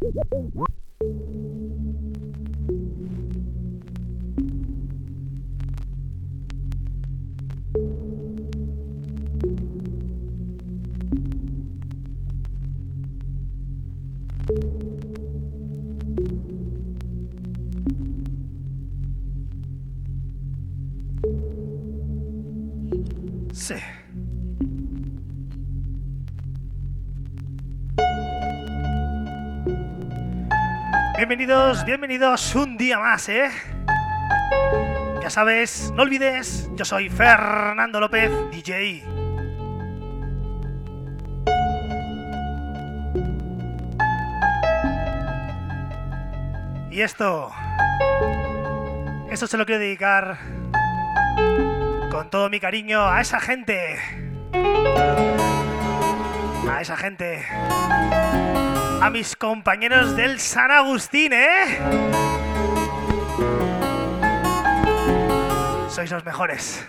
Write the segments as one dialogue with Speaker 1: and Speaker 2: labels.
Speaker 1: What? Bienvenidos, bienvenidos un día más, ¿eh? Ya sabes, no olvides, yo soy Fernando López, DJ. Y esto, esto se lo quiero dedicar con todo mi cariño a esa gente. A esa gente. A mis compañeros del San Agustín, ¿eh? Sois los mejores.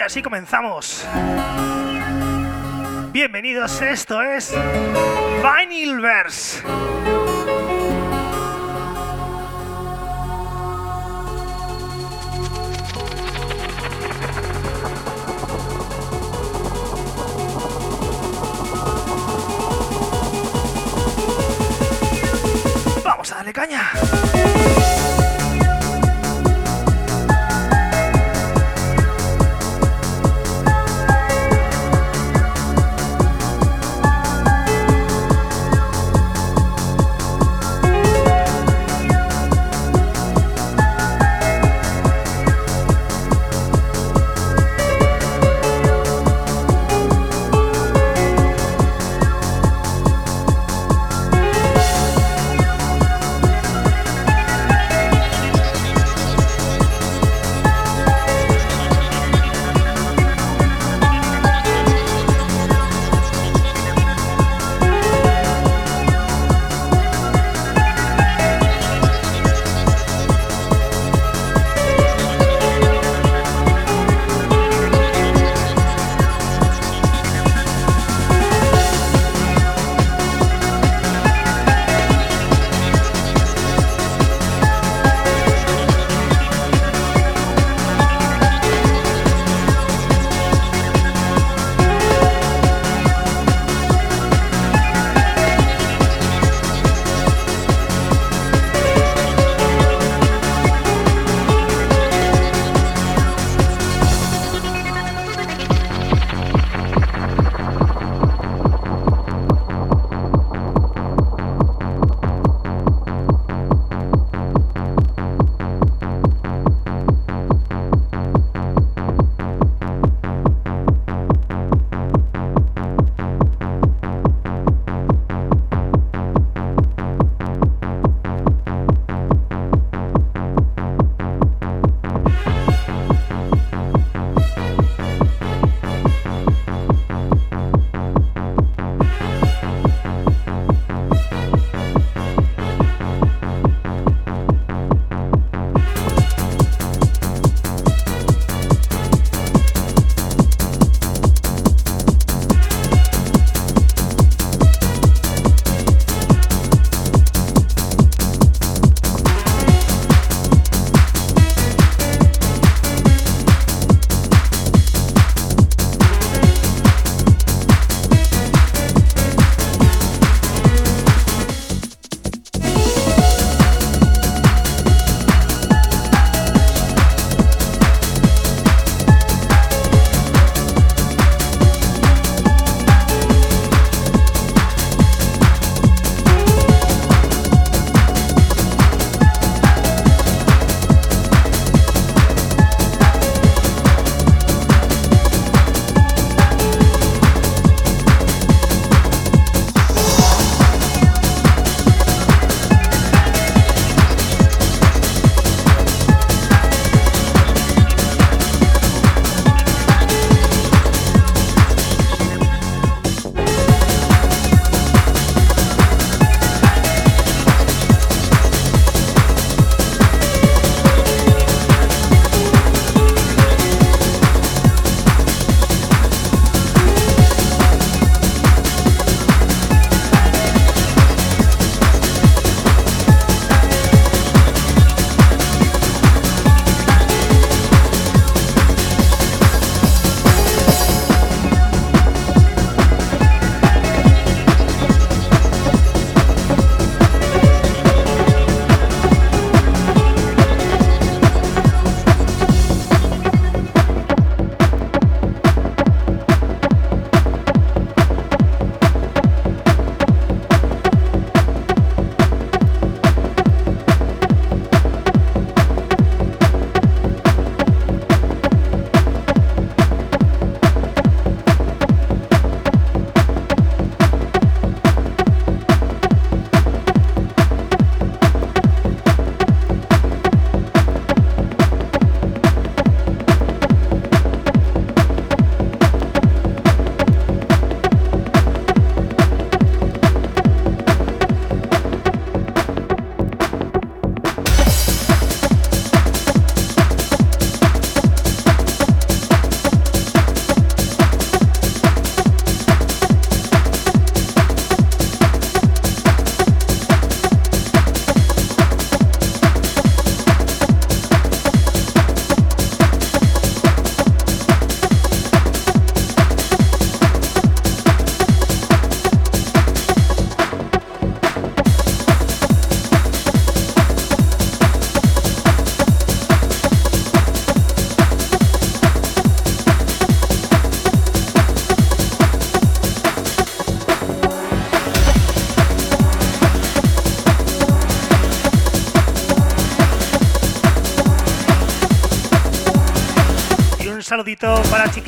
Speaker 1: Y así comenzamos. Bienvenidos, esto es Vinylverse. Vamos a darle caña.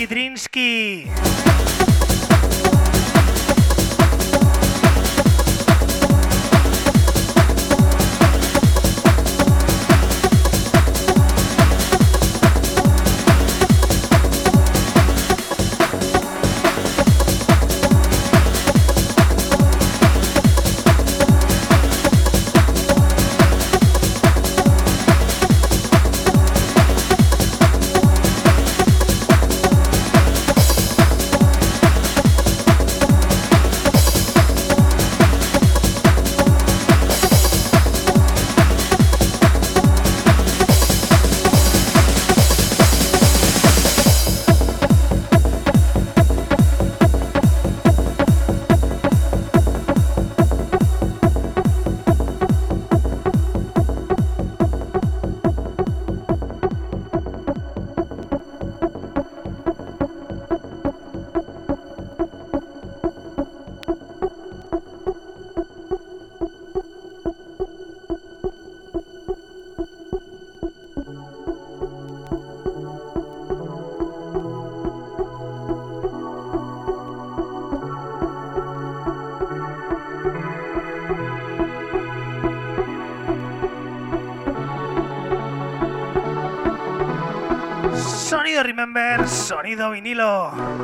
Speaker 1: Kidrinsky. Sonido vinilo.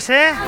Speaker 2: Sabes, ¿eh?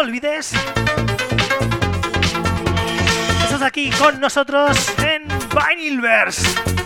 Speaker 1: No olvides. Estás aquí con nosotros en Vinylverse.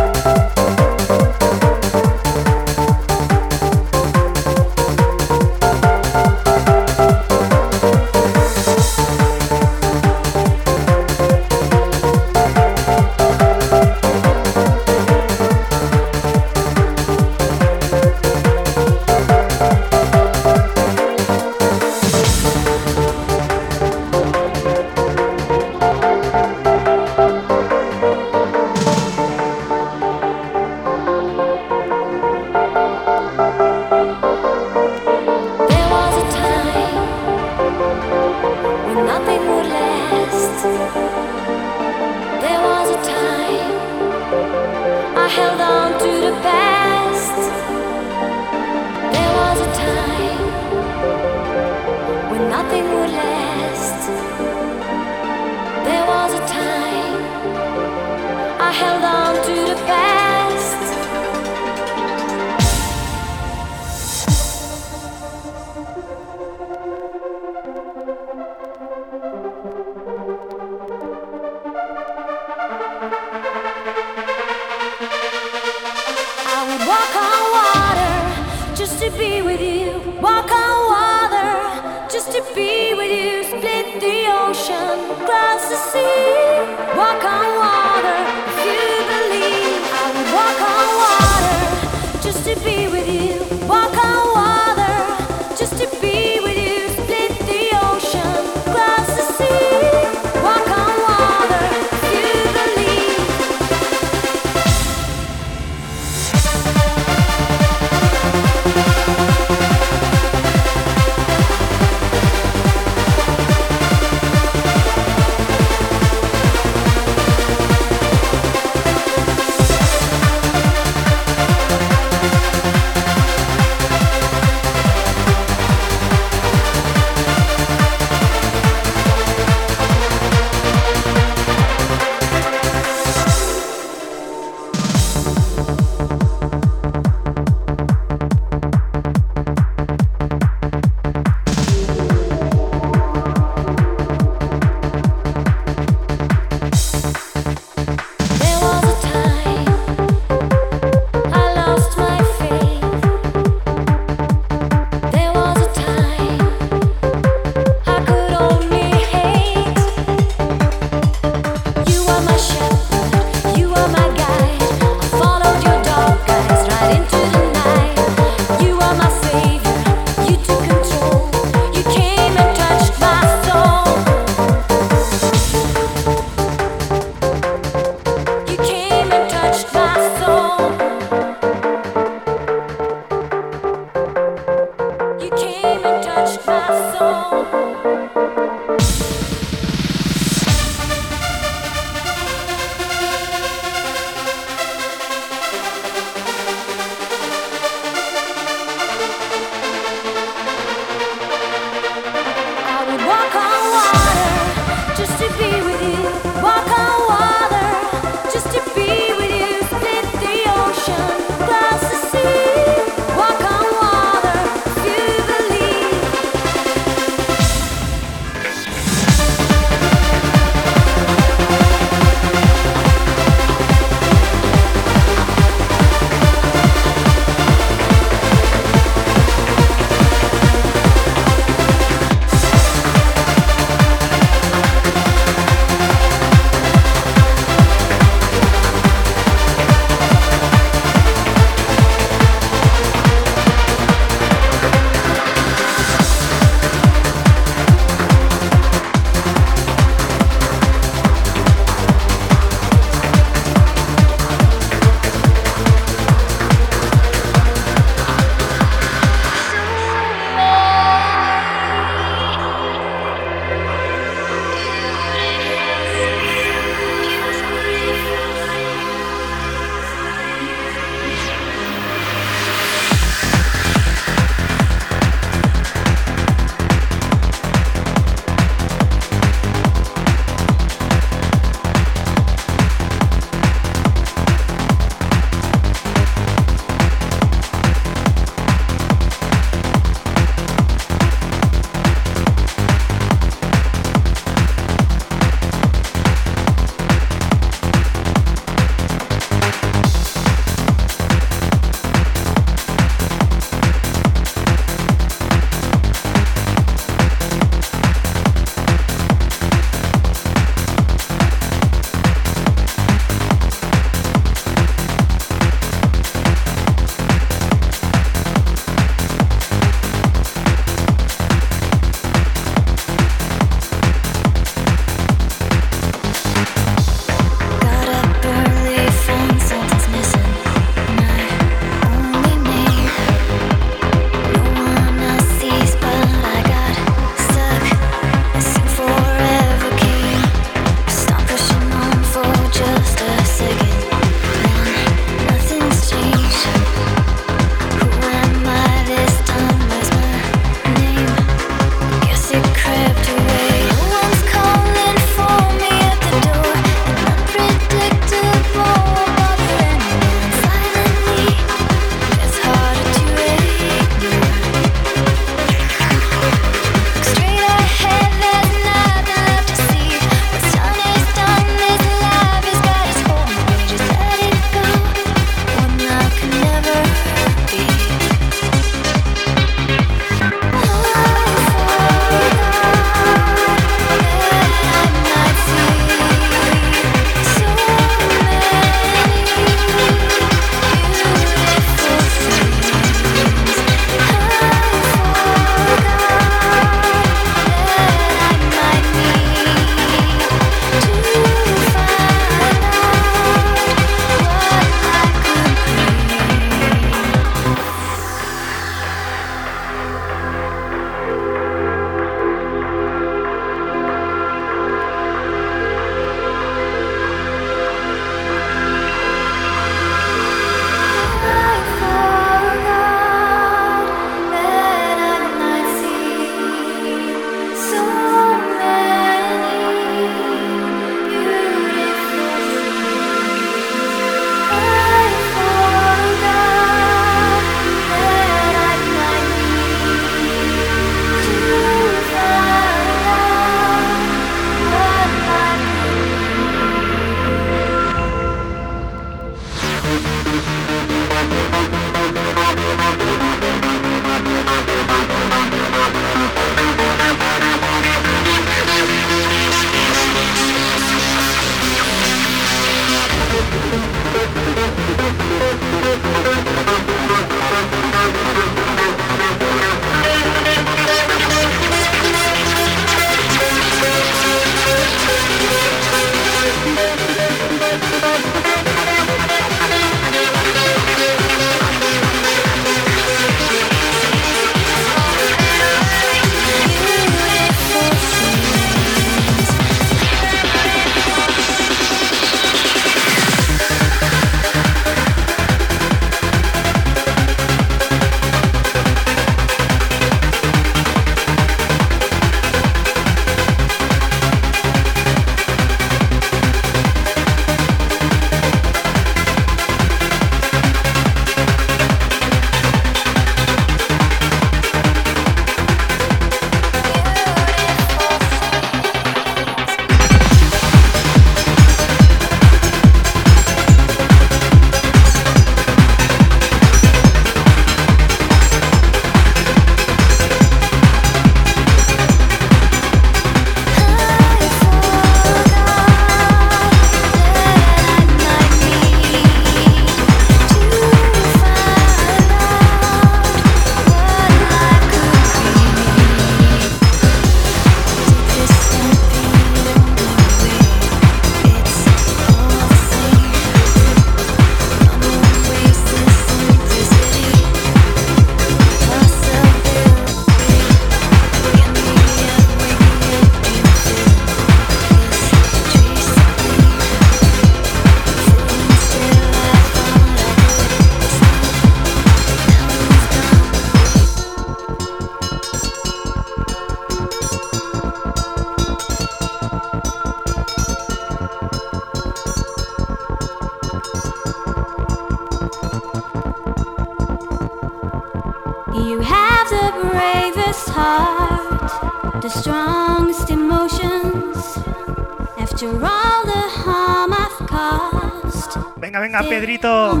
Speaker 2: Venga, Pedrito.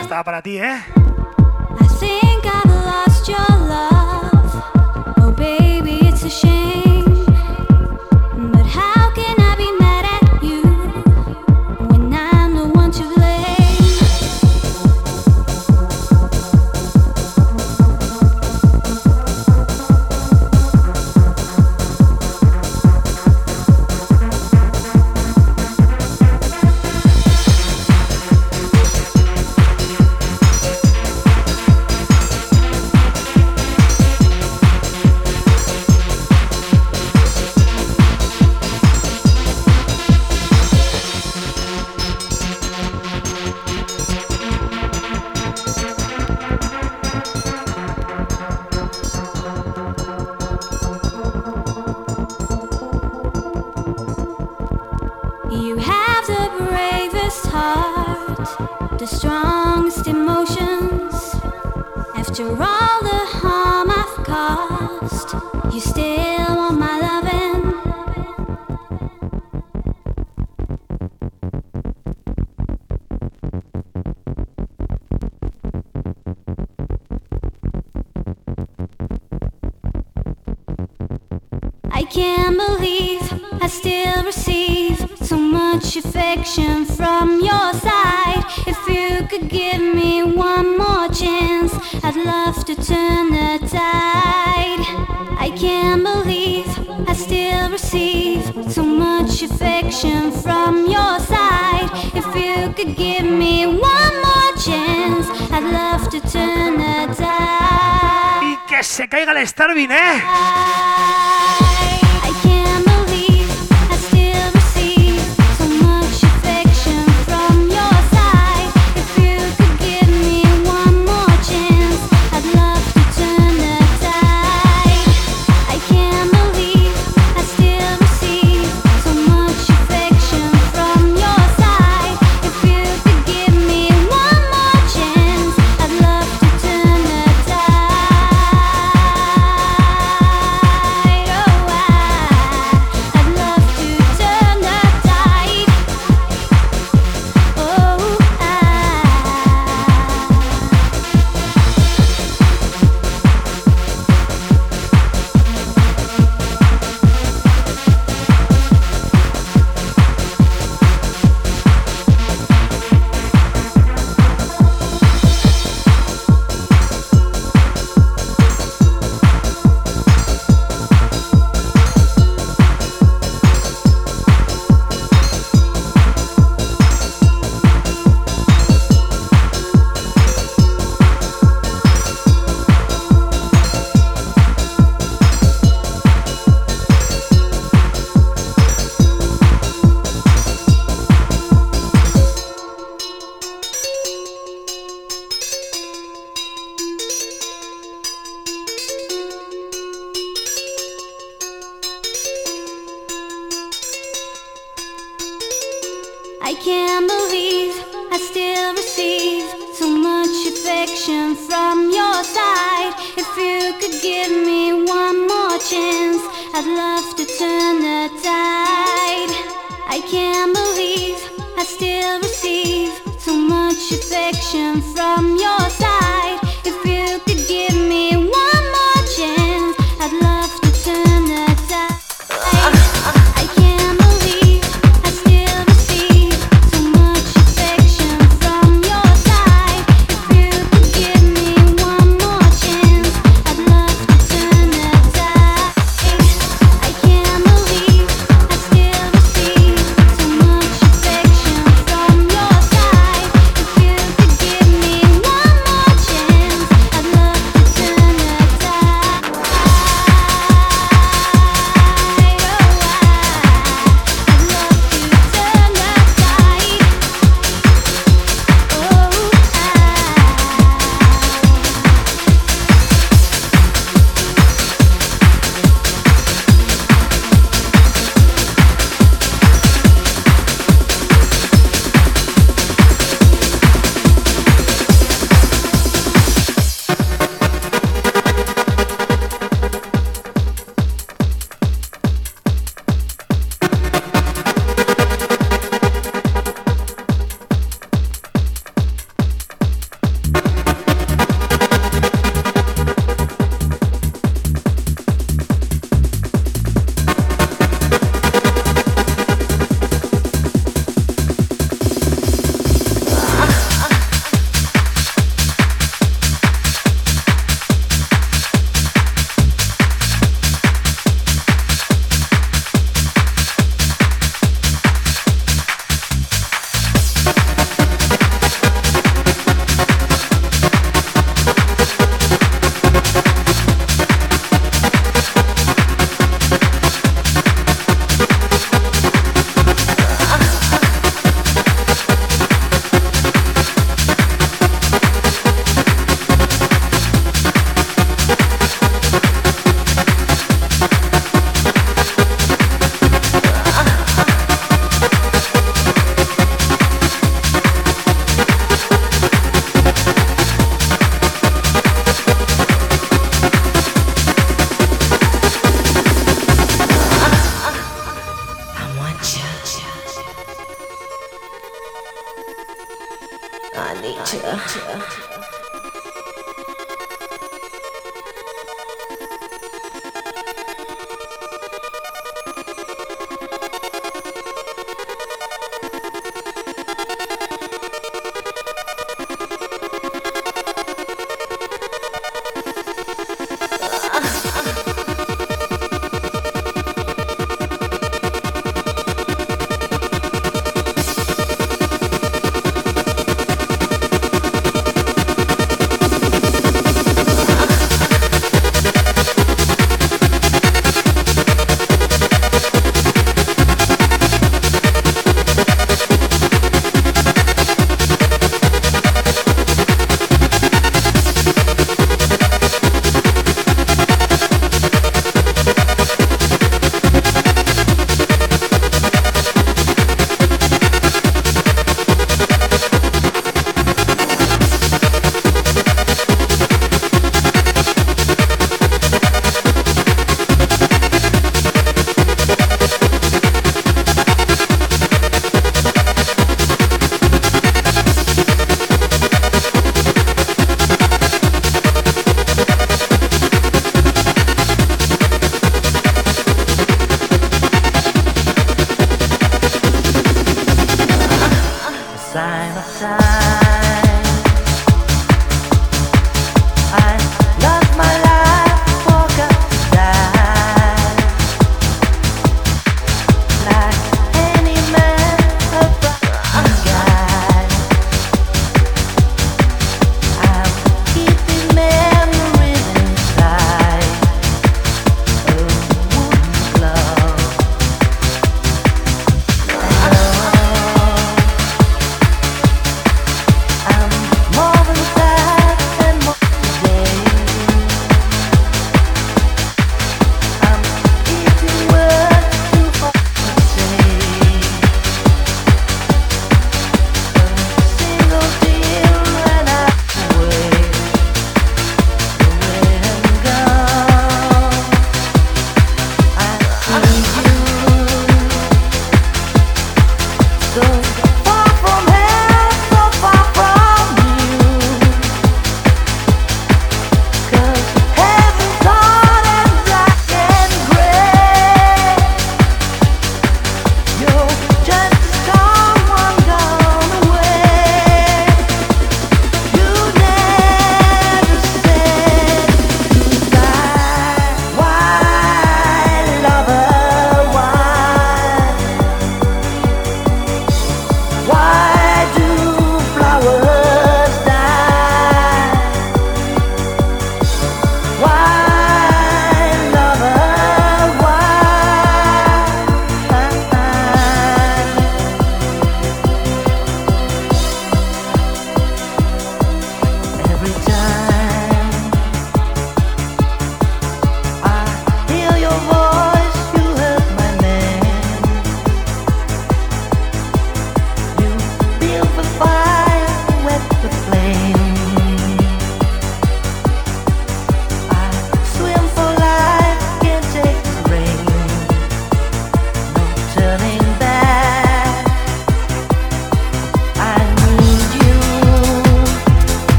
Speaker 2: Estaba para ti, ¿eh?
Speaker 1: I think I've lost your love.
Speaker 2: llega el Starvin, ¿eh?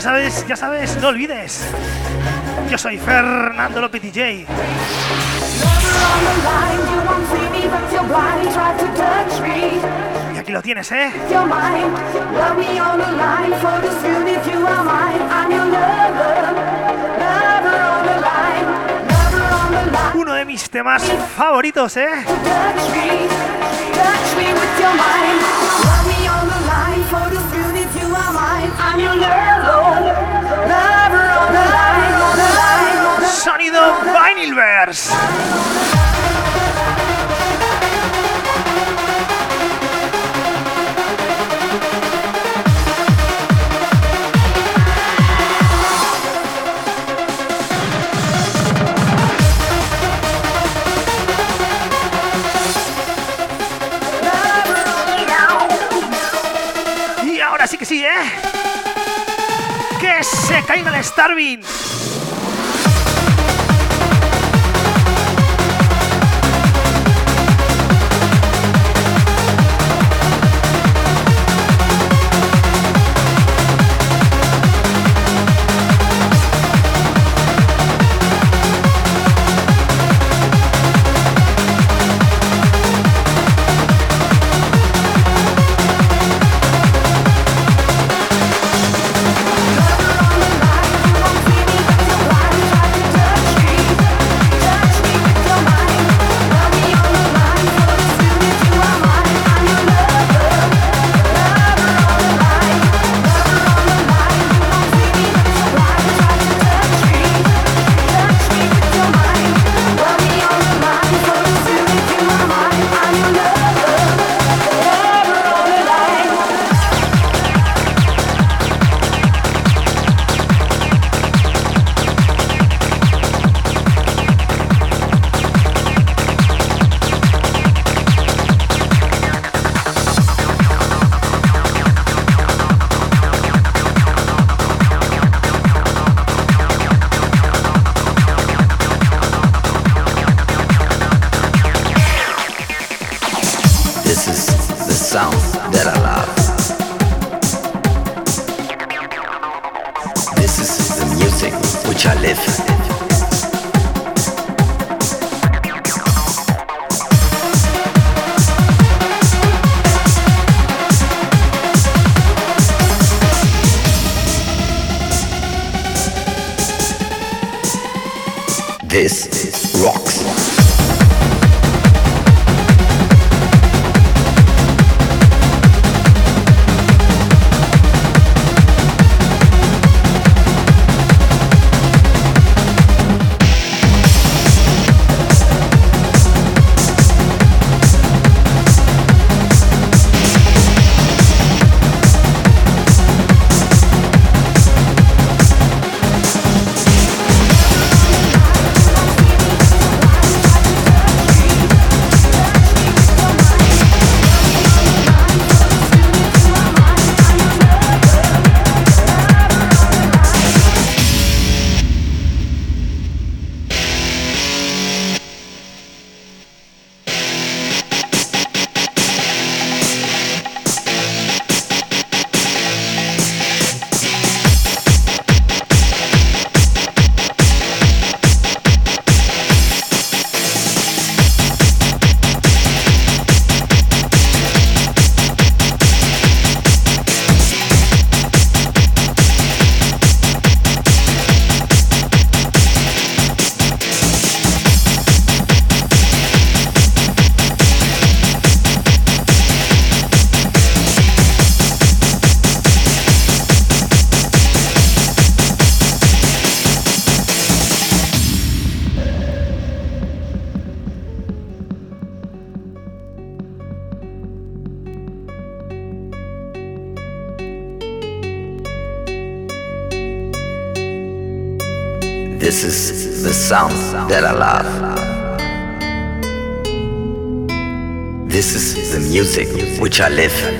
Speaker 1: Ya sabes, ya sabes, no olvides. Yo soy Fernando López DJ. Y aquí lo tienes, ¿eh? Uno de mis temas favoritos, ¿eh? Sonido Vinylverse. Se caiga el Starving.
Speaker 3: Live.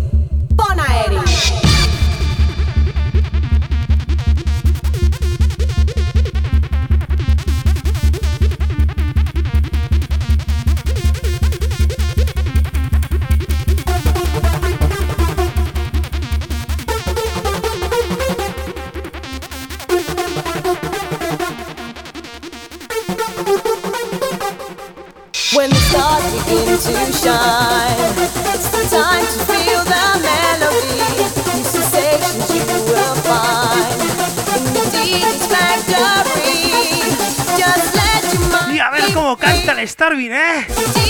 Speaker 1: El Starvin, ¿eh?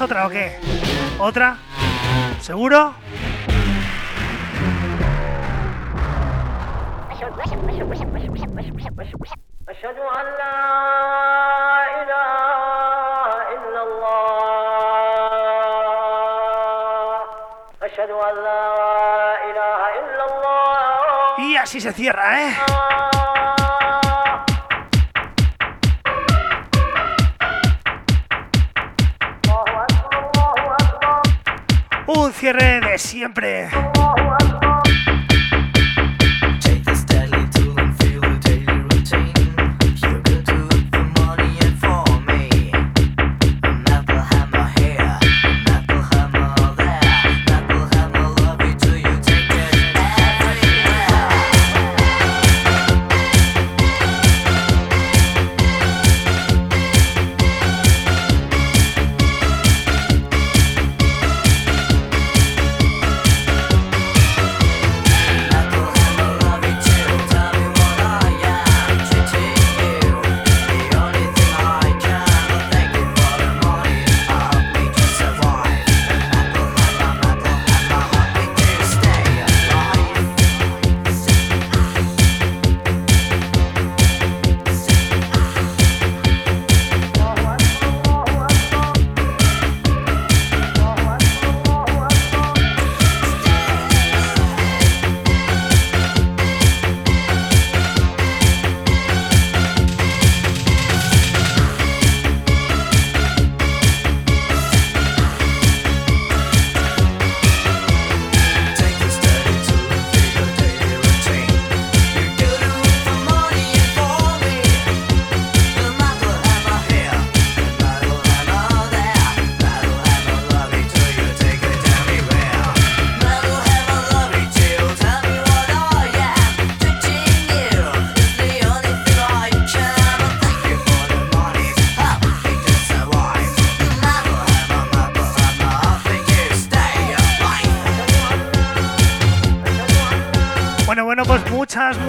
Speaker 1: Otra o qué? ¿Otra? ¿Seguro? Y así se cierra, ¿eh? Cierre de siempre.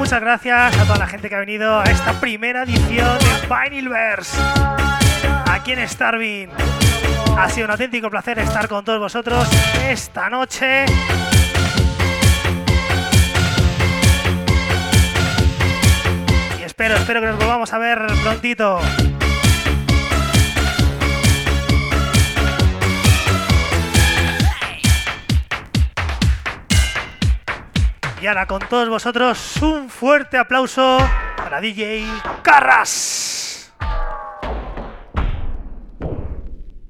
Speaker 1: Muchas gracias a toda la gente que ha venido a esta primera edición de Vinylverse. aquí en Starving. Ha sido un auténtico placer estar con todos vosotros esta noche. Y espero, espero que nos volvamos a ver prontito. Ahora con todos vosotros un fuerte aplauso para DJ Carras.